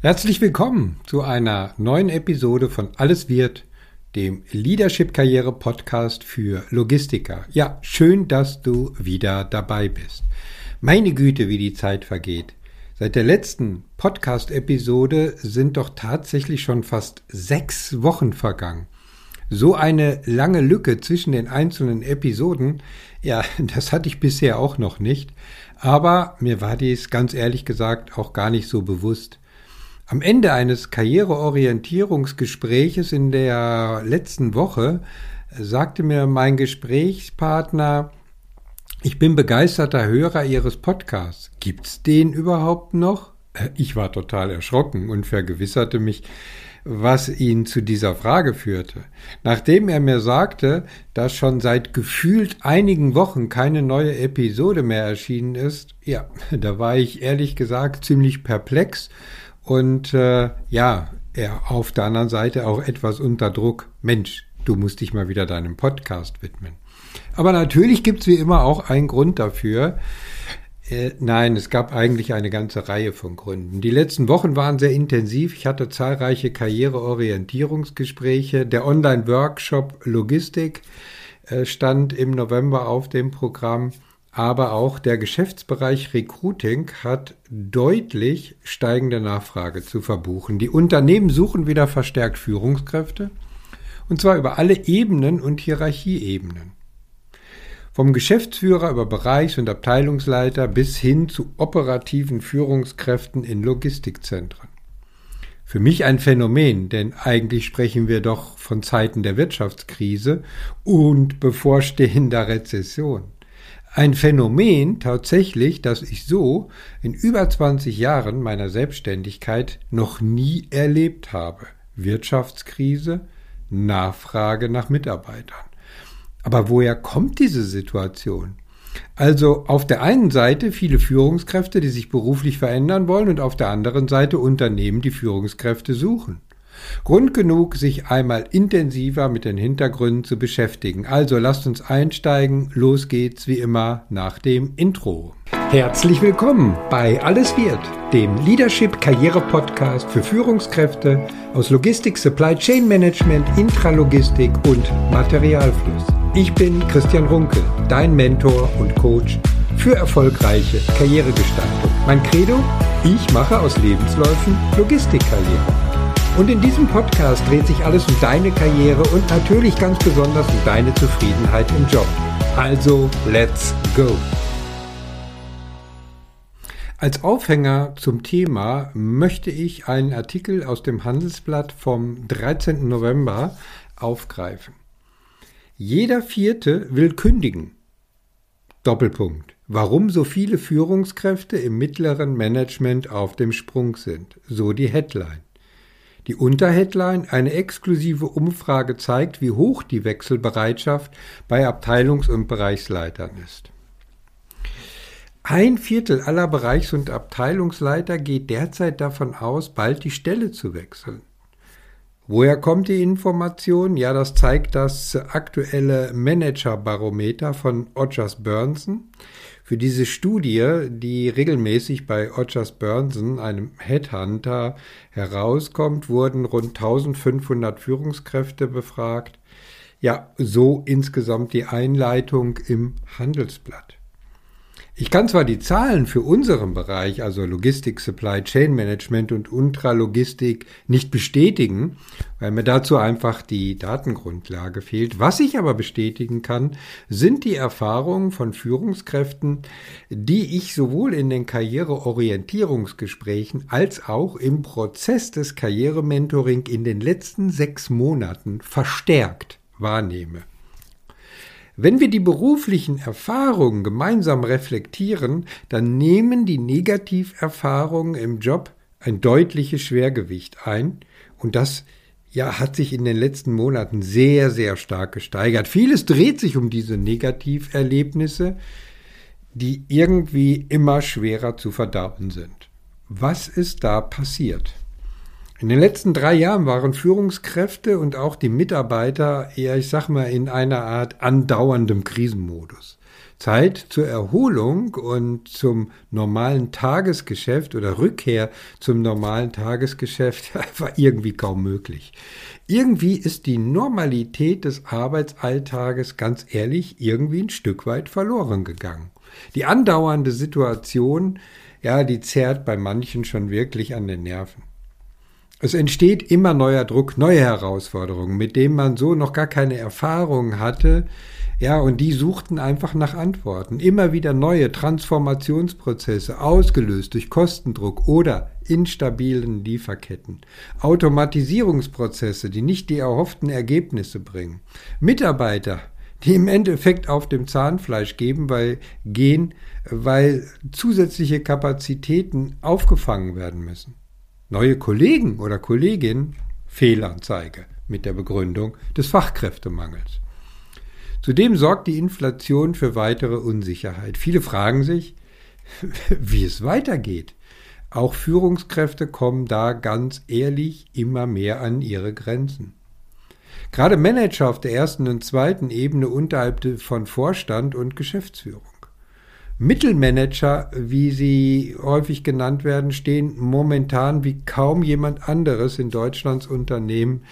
Herzlich willkommen zu einer neuen Episode von Alles wird, dem Leadership Karriere Podcast für Logistiker. Ja, schön, dass du wieder dabei bist. Meine Güte, wie die Zeit vergeht. Seit der letzten Podcast-Episode sind doch tatsächlich schon fast sechs Wochen vergangen. So eine lange Lücke zwischen den einzelnen Episoden, ja, das hatte ich bisher auch noch nicht. Aber mir war dies ganz ehrlich gesagt auch gar nicht so bewusst. Am Ende eines Karriereorientierungsgespräches in der letzten Woche sagte mir mein Gesprächspartner, ich bin begeisterter Hörer Ihres Podcasts. Gibt's den überhaupt noch? Äh, ich war total erschrocken und vergewisserte mich, was ihn zu dieser Frage führte. Nachdem er mir sagte, dass schon seit gefühlt einigen Wochen keine neue Episode mehr erschienen ist, ja, da war ich ehrlich gesagt ziemlich perplex und äh, ja, er auf der anderen Seite auch etwas unter Druck. Mensch, du musst dich mal wieder deinem Podcast widmen. Aber natürlich gibt's wie immer auch einen Grund dafür. Äh, nein, es gab eigentlich eine ganze Reihe von Gründen. Die letzten Wochen waren sehr intensiv. Ich hatte zahlreiche Karriereorientierungsgespräche. Der Online-Workshop Logistik äh, stand im November auf dem Programm aber auch der Geschäftsbereich Recruiting hat deutlich steigende Nachfrage zu verbuchen. Die Unternehmen suchen wieder verstärkt Führungskräfte, und zwar über alle Ebenen und Hierarchieebenen. Vom Geschäftsführer über Bereichs- und Abteilungsleiter bis hin zu operativen Führungskräften in Logistikzentren. Für mich ein Phänomen, denn eigentlich sprechen wir doch von Zeiten der Wirtschaftskrise und bevorstehender Rezession. Ein Phänomen tatsächlich, das ich so in über 20 Jahren meiner Selbstständigkeit noch nie erlebt habe. Wirtschaftskrise, Nachfrage nach Mitarbeitern. Aber woher kommt diese Situation? Also auf der einen Seite viele Führungskräfte, die sich beruflich verändern wollen und auf der anderen Seite Unternehmen, die Führungskräfte suchen. Grund genug, sich einmal intensiver mit den Hintergründen zu beschäftigen. Also lasst uns einsteigen. Los geht's wie immer nach dem Intro. Herzlich willkommen bei Alles wird, dem Leadership Karriere Podcast für Führungskräfte aus Logistik, Supply Chain Management, Intralogistik und Materialfluss. Ich bin Christian Runkel, dein Mentor und Coach für erfolgreiche Karrieregestaltung. Mein Credo? Ich mache aus Lebensläufen Logistikkarriere. Und in diesem Podcast dreht sich alles um deine Karriere und natürlich ganz besonders um deine Zufriedenheit im Job. Also, let's go! Als Aufhänger zum Thema möchte ich einen Artikel aus dem Handelsblatt vom 13. November aufgreifen. Jeder Vierte will kündigen. Doppelpunkt. Warum so viele Führungskräfte im mittleren Management auf dem Sprung sind. So die Headline. Die Unterheadline Eine exklusive Umfrage zeigt, wie hoch die Wechselbereitschaft bei Abteilungs- und Bereichsleitern ist. Ein Viertel aller Bereichs- und Abteilungsleiter geht derzeit davon aus, bald die Stelle zu wechseln. Woher kommt die Information? Ja, das zeigt das aktuelle Managerbarometer von Odgers Burnson. Für diese Studie, die regelmäßig bei Odgers Burnson, einem Headhunter, herauskommt, wurden rund 1500 Führungskräfte befragt. Ja, so insgesamt die Einleitung im Handelsblatt. Ich kann zwar die Zahlen für unseren Bereich, also Logistik, Supply Chain Management und Ultralogistik, nicht bestätigen, weil mir dazu einfach die Datengrundlage fehlt. Was ich aber bestätigen kann, sind die Erfahrungen von Führungskräften, die ich sowohl in den Karriereorientierungsgesprächen als auch im Prozess des Karrierementoring in den letzten sechs Monaten verstärkt wahrnehme. Wenn wir die beruflichen Erfahrungen gemeinsam reflektieren, dann nehmen die Negativerfahrungen im Job ein deutliches Schwergewicht ein und das ja, hat sich in den letzten Monaten sehr, sehr stark gesteigert. Vieles dreht sich um diese Negativerlebnisse, die irgendwie immer schwerer zu verdauen sind. Was ist da passiert? In den letzten drei Jahren waren Führungskräfte und auch die Mitarbeiter eher, ich sag mal, in einer Art andauerndem Krisenmodus. Zeit zur Erholung und zum normalen Tagesgeschäft oder Rückkehr zum normalen Tagesgeschäft war irgendwie kaum möglich. Irgendwie ist die Normalität des Arbeitsalltages ganz ehrlich irgendwie ein Stück weit verloren gegangen. Die andauernde Situation, ja, die zerrt bei manchen schon wirklich an den Nerven. Es entsteht immer neuer Druck, neue Herausforderungen, mit denen man so noch gar keine Erfahrung hatte. Ja, und die suchten einfach nach Antworten. Immer wieder neue Transformationsprozesse, ausgelöst durch Kostendruck oder instabilen Lieferketten. Automatisierungsprozesse, die nicht die erhofften Ergebnisse bringen. Mitarbeiter, die im Endeffekt auf dem Zahnfleisch geben, weil, gehen, weil zusätzliche Kapazitäten aufgefangen werden müssen. Neue Kollegen oder Kolleginnen Fehlanzeige mit der Begründung des Fachkräftemangels. Zudem sorgt die Inflation für weitere Unsicherheit. Viele fragen sich, wie es weitergeht. Auch Führungskräfte kommen da ganz ehrlich immer mehr an ihre Grenzen. Gerade Manager auf der ersten und zweiten Ebene unterhalb von Vorstand und Geschäftsführung. Mittelmanager, wie sie häufig genannt werden, stehen momentan wie kaum jemand anderes in Deutschlands Unternehmen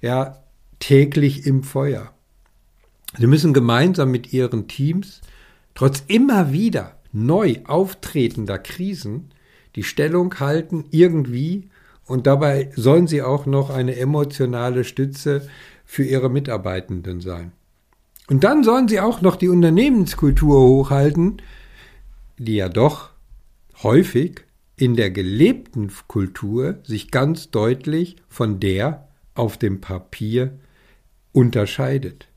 ja täglich im Feuer. Sie müssen gemeinsam mit ihren Teams trotz immer wieder neu auftretender Krisen die Stellung halten irgendwie und dabei sollen sie auch noch eine emotionale Stütze für ihre Mitarbeitenden sein. Und dann sollen sie auch noch die Unternehmenskultur hochhalten, die ja doch häufig in der gelebten Kultur sich ganz deutlich von der auf dem Papier unterscheidet.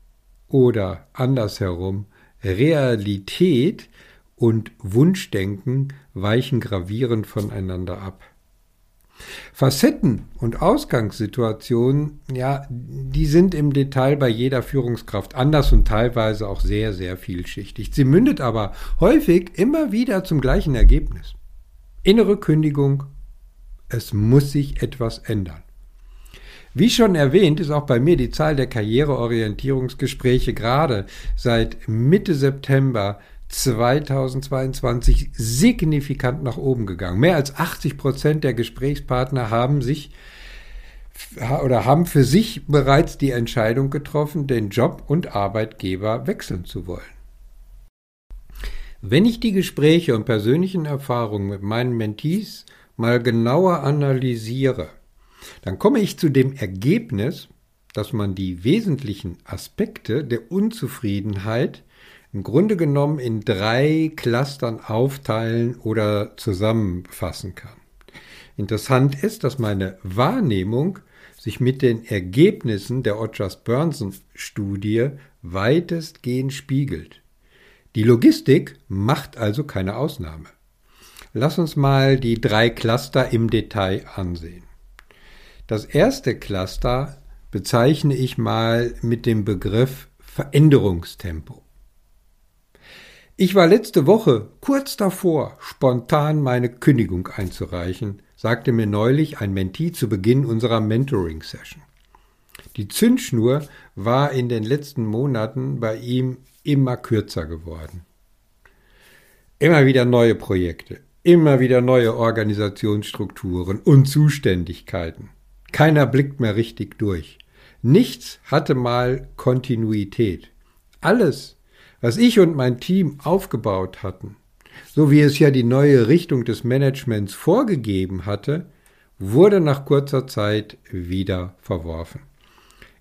Oder andersherum, Realität und Wunschdenken weichen gravierend voneinander ab. Facetten und Ausgangssituationen, ja, die sind im Detail bei jeder Führungskraft anders und teilweise auch sehr, sehr vielschichtig. Sie mündet aber häufig immer wieder zum gleichen Ergebnis. Innere Kündigung, es muss sich etwas ändern. Wie schon erwähnt, ist auch bei mir die Zahl der Karriereorientierungsgespräche gerade seit Mitte September 2022 signifikant nach oben gegangen. Mehr als 80 Prozent der Gesprächspartner haben sich oder haben für sich bereits die Entscheidung getroffen, den Job und Arbeitgeber wechseln zu wollen. Wenn ich die Gespräche und persönlichen Erfahrungen mit meinen Mentees mal genauer analysiere, dann komme ich zu dem Ergebnis, dass man die wesentlichen Aspekte der Unzufriedenheit im Grunde genommen in drei Clustern aufteilen oder zusammenfassen kann. Interessant ist, dass meine Wahrnehmung sich mit den Ergebnissen der Odgers-Burnson-Studie weitestgehend spiegelt. Die Logistik macht also keine Ausnahme. Lass uns mal die drei Cluster im Detail ansehen. Das erste Cluster bezeichne ich mal mit dem Begriff Veränderungstempo. Ich war letzte Woche kurz davor, spontan meine Kündigung einzureichen, sagte mir neulich ein Mentee zu Beginn unserer Mentoring-Session. Die Zündschnur war in den letzten Monaten bei ihm immer kürzer geworden. Immer wieder neue Projekte, immer wieder neue Organisationsstrukturen und Zuständigkeiten. Keiner blickt mehr richtig durch. Nichts hatte mal Kontinuität. Alles was ich und mein Team aufgebaut hatten, so wie es ja die neue Richtung des Managements vorgegeben hatte, wurde nach kurzer Zeit wieder verworfen.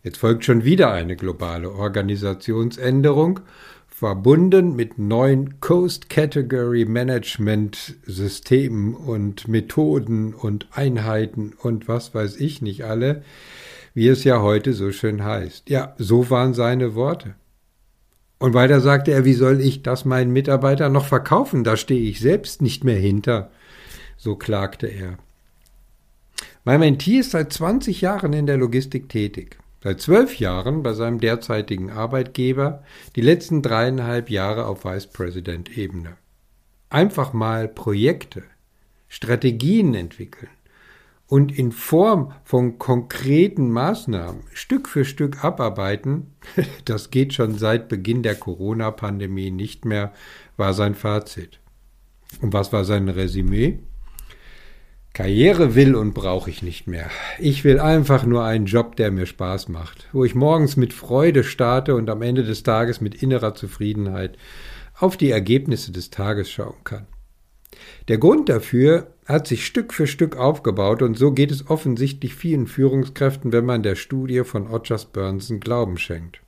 Jetzt folgt schon wieder eine globale Organisationsänderung, verbunden mit neuen Coast Category Management Systemen und Methoden und Einheiten und was weiß ich nicht alle, wie es ja heute so schön heißt. Ja, so waren seine Worte. Und weiter sagte er, wie soll ich das meinen Mitarbeitern noch verkaufen? Da stehe ich selbst nicht mehr hinter. So klagte er. Mein Mentee ist seit 20 Jahren in der Logistik tätig. Seit zwölf Jahren bei seinem derzeitigen Arbeitgeber, die letzten dreieinhalb Jahre auf Vice President Ebene. Einfach mal Projekte, Strategien entwickeln und in Form von konkreten Maßnahmen Stück für Stück abarbeiten, das geht schon seit Beginn der Corona-Pandemie nicht mehr, war sein Fazit. Und was war sein Resümee? Karriere will und brauche ich nicht mehr. Ich will einfach nur einen Job, der mir Spaß macht, wo ich morgens mit Freude starte und am Ende des Tages mit innerer Zufriedenheit auf die Ergebnisse des Tages schauen kann. Der Grund dafür hat sich Stück für Stück aufgebaut und so geht es offensichtlich vielen Führungskräften, wenn man der Studie von Odgers Burnson Glauben schenkt.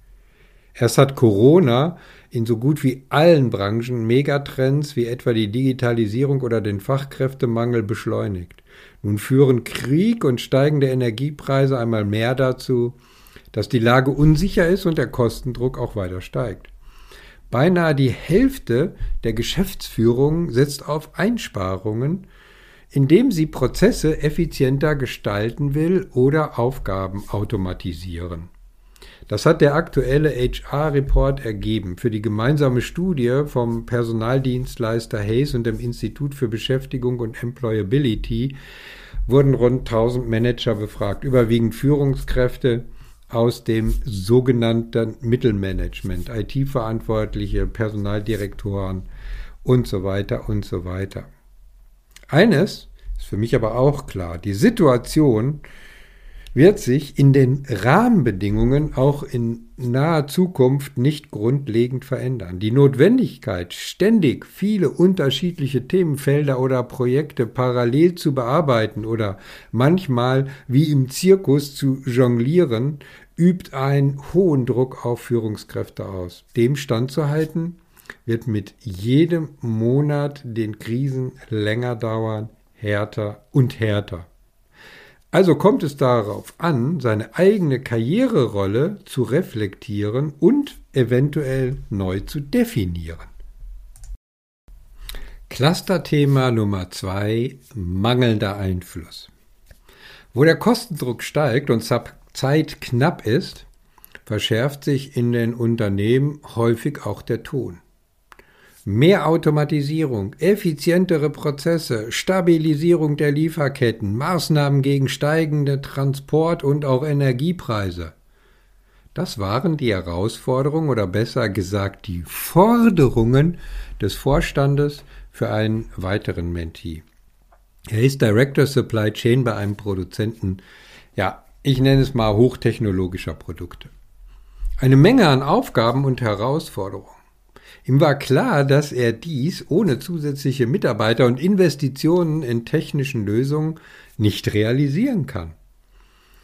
Erst hat Corona in so gut wie allen Branchen Megatrends wie etwa die Digitalisierung oder den Fachkräftemangel beschleunigt. Nun führen Krieg und steigende Energiepreise einmal mehr dazu, dass die Lage unsicher ist und der Kostendruck auch weiter steigt. Beinahe die Hälfte der Geschäftsführung setzt auf Einsparungen, indem sie Prozesse effizienter gestalten will oder Aufgaben automatisieren. Das hat der aktuelle HR-Report ergeben. Für die gemeinsame Studie vom Personaldienstleister Hayes und dem Institut für Beschäftigung und Employability wurden rund 1000 Manager befragt, überwiegend Führungskräfte aus dem sogenannten Mittelmanagement, IT-Verantwortliche, Personaldirektoren und so weiter und so weiter. Eines ist für mich aber auch klar, die Situation wird sich in den Rahmenbedingungen auch in naher Zukunft nicht grundlegend verändern. Die Notwendigkeit, ständig viele unterschiedliche Themenfelder oder Projekte parallel zu bearbeiten oder manchmal wie im Zirkus zu jonglieren, übt einen hohen Druck auf Führungskräfte aus. Dem standzuhalten wird mit jedem Monat den Krisen länger dauern, härter und härter. Also kommt es darauf an, seine eigene Karriererolle zu reflektieren und eventuell neu zu definieren. Clusterthema Nummer zwei: mangelnder Einfluss. Wo der Kostendruck steigt und Zeit knapp ist, verschärft sich in den Unternehmen häufig auch der Ton. Mehr Automatisierung, effizientere Prozesse, Stabilisierung der Lieferketten, Maßnahmen gegen steigende Transport- und auch Energiepreise. Das waren die Herausforderungen oder besser gesagt die Forderungen des Vorstandes für einen weiteren Mentee. Er ist Director Supply Chain bei einem Produzenten, ja, ich nenne es mal hochtechnologischer Produkte. Eine Menge an Aufgaben und Herausforderungen. Ihm war klar, dass er dies ohne zusätzliche Mitarbeiter und Investitionen in technischen Lösungen nicht realisieren kann.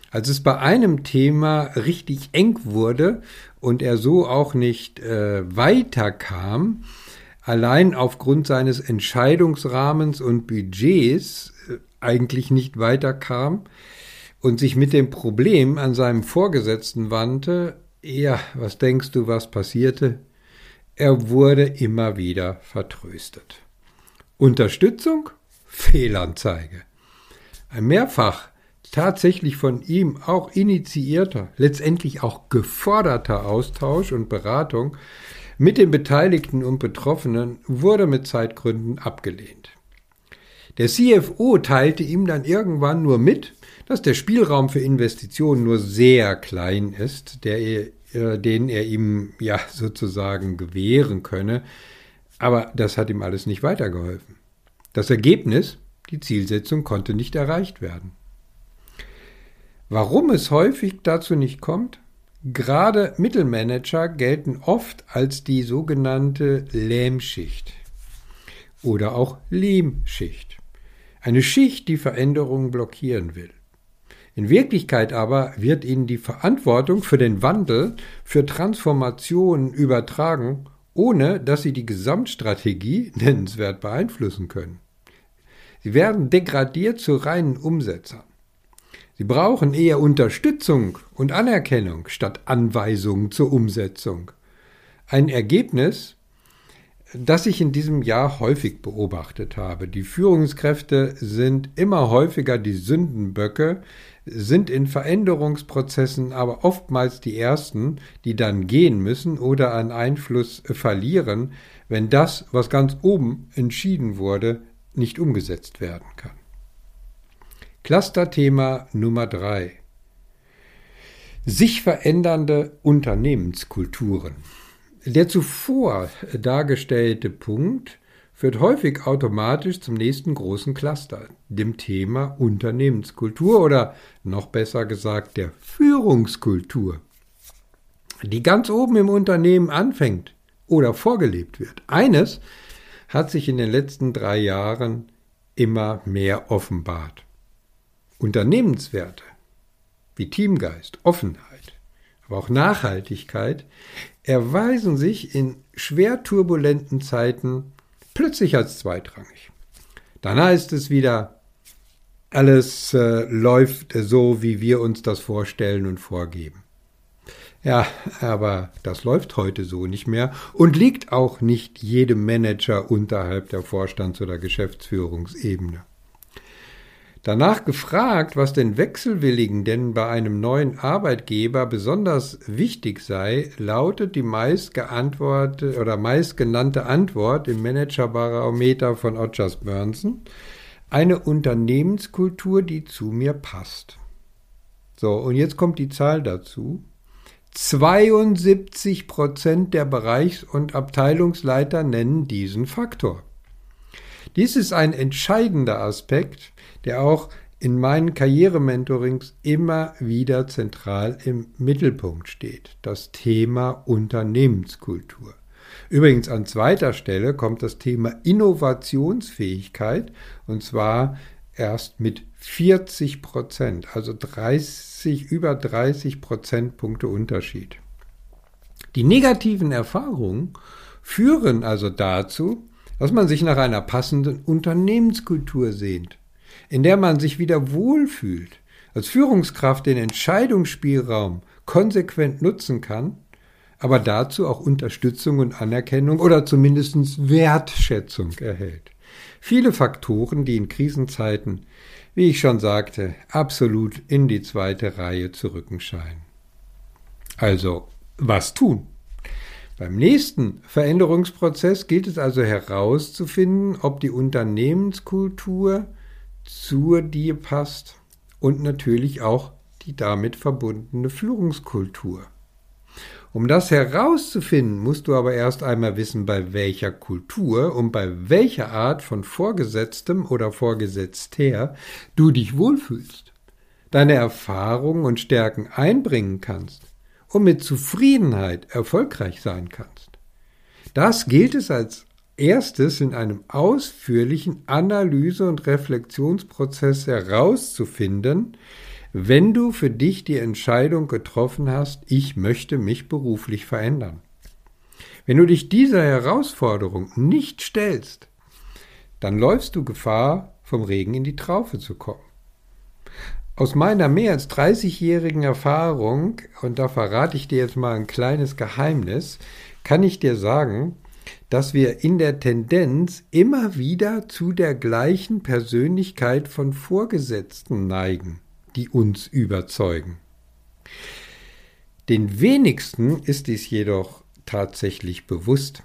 Als es bei einem Thema richtig eng wurde und er so auch nicht äh, weiterkam, allein aufgrund seines Entscheidungsrahmens und Budgets äh, eigentlich nicht weiterkam und sich mit dem Problem an seinem Vorgesetzten wandte, ja, was denkst du, was passierte? Er wurde immer wieder vertröstet. Unterstützung? Fehlanzeige. Ein mehrfach tatsächlich von ihm auch initiierter, letztendlich auch geforderter Austausch und Beratung mit den Beteiligten und Betroffenen wurde mit Zeitgründen abgelehnt. Der CFO teilte ihm dann irgendwann nur mit, dass der Spielraum für Investitionen nur sehr klein ist, der äh, den er ihm ja sozusagen gewähren könne. Aber das hat ihm alles nicht weitergeholfen. Das Ergebnis, die Zielsetzung konnte nicht erreicht werden. Warum es häufig dazu nicht kommt? Gerade Mittelmanager gelten oft als die sogenannte Lähmschicht oder auch Lehmschicht. Eine Schicht, die Veränderungen blockieren will. In Wirklichkeit aber wird ihnen die Verantwortung für den Wandel, für Transformationen übertragen, ohne dass sie die Gesamtstrategie nennenswert beeinflussen können. Sie werden degradiert zu reinen Umsetzern. Sie brauchen eher Unterstützung und Anerkennung statt Anweisungen zur Umsetzung. Ein Ergebnis, das ich in diesem Jahr häufig beobachtet habe. Die Führungskräfte sind immer häufiger die Sündenböcke, sind in Veränderungsprozessen aber oftmals die Ersten, die dann gehen müssen oder an Einfluss verlieren, wenn das, was ganz oben entschieden wurde, nicht umgesetzt werden kann. Clusterthema Nummer drei: Sich verändernde Unternehmenskulturen. Der zuvor dargestellte Punkt führt häufig automatisch zum nächsten großen Cluster, dem Thema Unternehmenskultur oder noch besser gesagt der Führungskultur, die ganz oben im Unternehmen anfängt oder vorgelebt wird. Eines hat sich in den letzten drei Jahren immer mehr offenbart. Unternehmenswerte wie Teamgeist, Offenheit, aber auch Nachhaltigkeit erweisen sich in schwer turbulenten Zeiten plötzlich als zweitrangig. Dann heißt es wieder, alles äh, läuft so, wie wir uns das vorstellen und vorgeben. Ja, aber das läuft heute so nicht mehr und liegt auch nicht jedem Manager unterhalb der Vorstands- oder Geschäftsführungsebene. Danach gefragt, was den Wechselwilligen denn bei einem neuen Arbeitgeber besonders wichtig sei, lautet die meist geantwortete oder meist genannte Antwort im Managerbarometer von Odgers Burnson, eine Unternehmenskultur, die zu mir passt. So, und jetzt kommt die Zahl dazu. 72 Prozent der Bereichs- und Abteilungsleiter nennen diesen Faktor. Dies ist ein entscheidender Aspekt, der auch in meinen Karrierementorings immer wieder zentral im Mittelpunkt steht. Das Thema Unternehmenskultur. Übrigens an zweiter Stelle kommt das Thema Innovationsfähigkeit und zwar erst mit 40 Prozent, also 30, über 30 Prozentpunkte Unterschied. Die negativen Erfahrungen führen also dazu, dass man sich nach einer passenden Unternehmenskultur sehnt, in der man sich wieder wohlfühlt, als Führungskraft den Entscheidungsspielraum konsequent nutzen kann, aber dazu auch Unterstützung und Anerkennung oder zumindest Wertschätzung erhält. Viele Faktoren, die in Krisenzeiten, wie ich schon sagte, absolut in die zweite Reihe zu rücken scheinen. Also, was tun? Beim nächsten Veränderungsprozess gilt es also herauszufinden, ob die Unternehmenskultur zu dir passt und natürlich auch die damit verbundene Führungskultur. Um das herauszufinden, musst du aber erst einmal wissen, bei welcher Kultur und bei welcher Art von Vorgesetztem oder Vorgesetzter du dich wohlfühlst, deine Erfahrungen und Stärken einbringen kannst und mit Zufriedenheit erfolgreich sein kannst. Das gilt es als erstes in einem ausführlichen Analyse- und Reflexionsprozess herauszufinden, wenn du für dich die Entscheidung getroffen hast, ich möchte mich beruflich verändern. Wenn du dich dieser Herausforderung nicht stellst, dann läufst du Gefahr, vom Regen in die Traufe zu kommen. Aus meiner mehr als 30-jährigen Erfahrung, und da verrate ich dir jetzt mal ein kleines Geheimnis, kann ich dir sagen, dass wir in der Tendenz immer wieder zu der gleichen Persönlichkeit von Vorgesetzten neigen die uns überzeugen. Den wenigsten ist dies jedoch tatsächlich bewusst.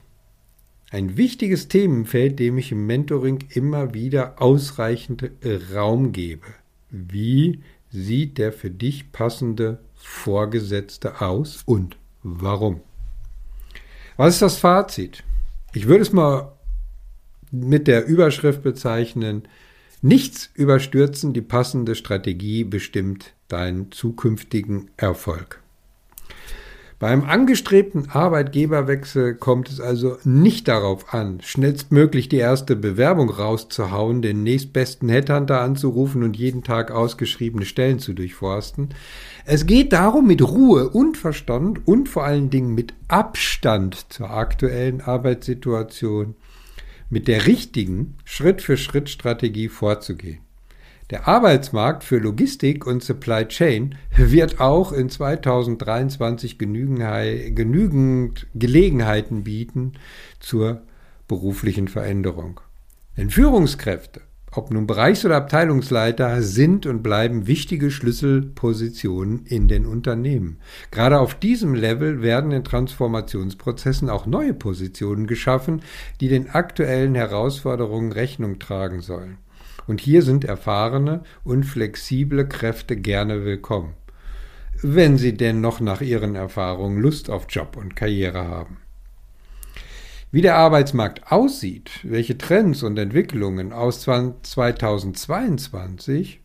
Ein wichtiges Themenfeld, dem ich im Mentoring immer wieder ausreichend Raum gebe. Wie sieht der für dich passende Vorgesetzte aus und warum? Was ist das Fazit? Ich würde es mal mit der Überschrift bezeichnen, Nichts überstürzen, die passende Strategie bestimmt deinen zukünftigen Erfolg. Beim angestrebten Arbeitgeberwechsel kommt es also nicht darauf an, schnellstmöglich die erste Bewerbung rauszuhauen, den nächstbesten Headhunter anzurufen und jeden Tag ausgeschriebene Stellen zu durchforsten. Es geht darum, mit Ruhe und Verstand und vor allen Dingen mit Abstand zur aktuellen Arbeitssituation mit der richtigen Schritt-für-Schritt-Strategie vorzugehen. Der Arbeitsmarkt für Logistik und Supply Chain wird auch in 2023 genügend Gelegenheiten bieten zur beruflichen Veränderung. Denn Führungskräfte ob nun Bereichs- oder Abteilungsleiter, sind und bleiben wichtige Schlüsselpositionen in den Unternehmen. Gerade auf diesem Level werden in Transformationsprozessen auch neue Positionen geschaffen, die den aktuellen Herausforderungen Rechnung tragen sollen. Und hier sind erfahrene und flexible Kräfte gerne willkommen, wenn sie denn noch nach ihren Erfahrungen Lust auf Job und Karriere haben. Wie der Arbeitsmarkt aussieht, welche Trends und Entwicklungen aus 2022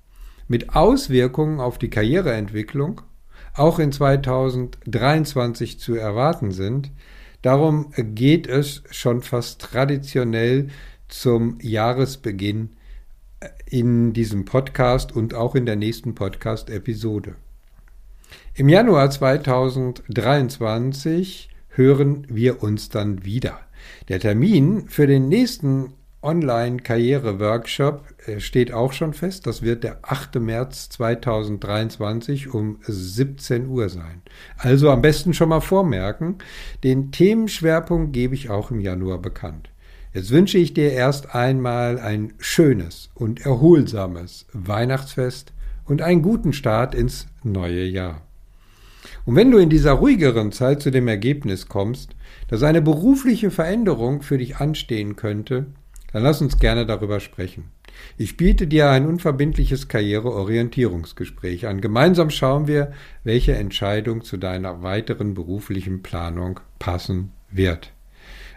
mit Auswirkungen auf die Karriereentwicklung auch in 2023 zu erwarten sind, darum geht es schon fast traditionell zum Jahresbeginn in diesem Podcast und auch in der nächsten Podcast-Episode. Im Januar 2023 hören wir uns dann wieder. Der Termin für den nächsten Online-Karriere-Workshop äh, steht auch schon fest. Das wird der 8. März 2023 um 17 Uhr sein. Also am besten schon mal vormerken. Den Themenschwerpunkt gebe ich auch im Januar bekannt. Jetzt wünsche ich dir erst einmal ein schönes und erholsames Weihnachtsfest und einen guten Start ins neue Jahr. Und wenn du in dieser ruhigeren Zeit zu dem Ergebnis kommst, dass eine berufliche Veränderung für dich anstehen könnte, dann lass uns gerne darüber sprechen. Ich biete dir ein unverbindliches Karriereorientierungsgespräch an. Gemeinsam schauen wir, welche Entscheidung zu deiner weiteren beruflichen Planung passen wird.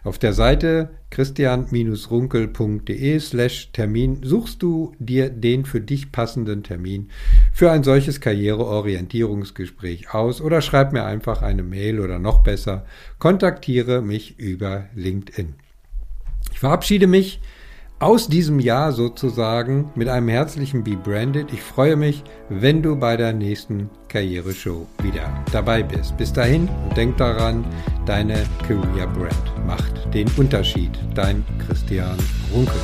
Auf der Seite christian-runkel.de slash Termin suchst du dir den für dich passenden Termin für ein solches Karriereorientierungsgespräch aus oder schreib mir einfach eine Mail oder noch besser, kontaktiere mich über LinkedIn. Ich verabschiede mich aus diesem Jahr sozusagen mit einem herzlichen Be Branded. Ich freue mich, wenn du bei der nächsten Karriereshow wieder dabei bist. Bis dahin und denk daran, deine Career Brand macht den Unterschied. Dein Christian Runkel.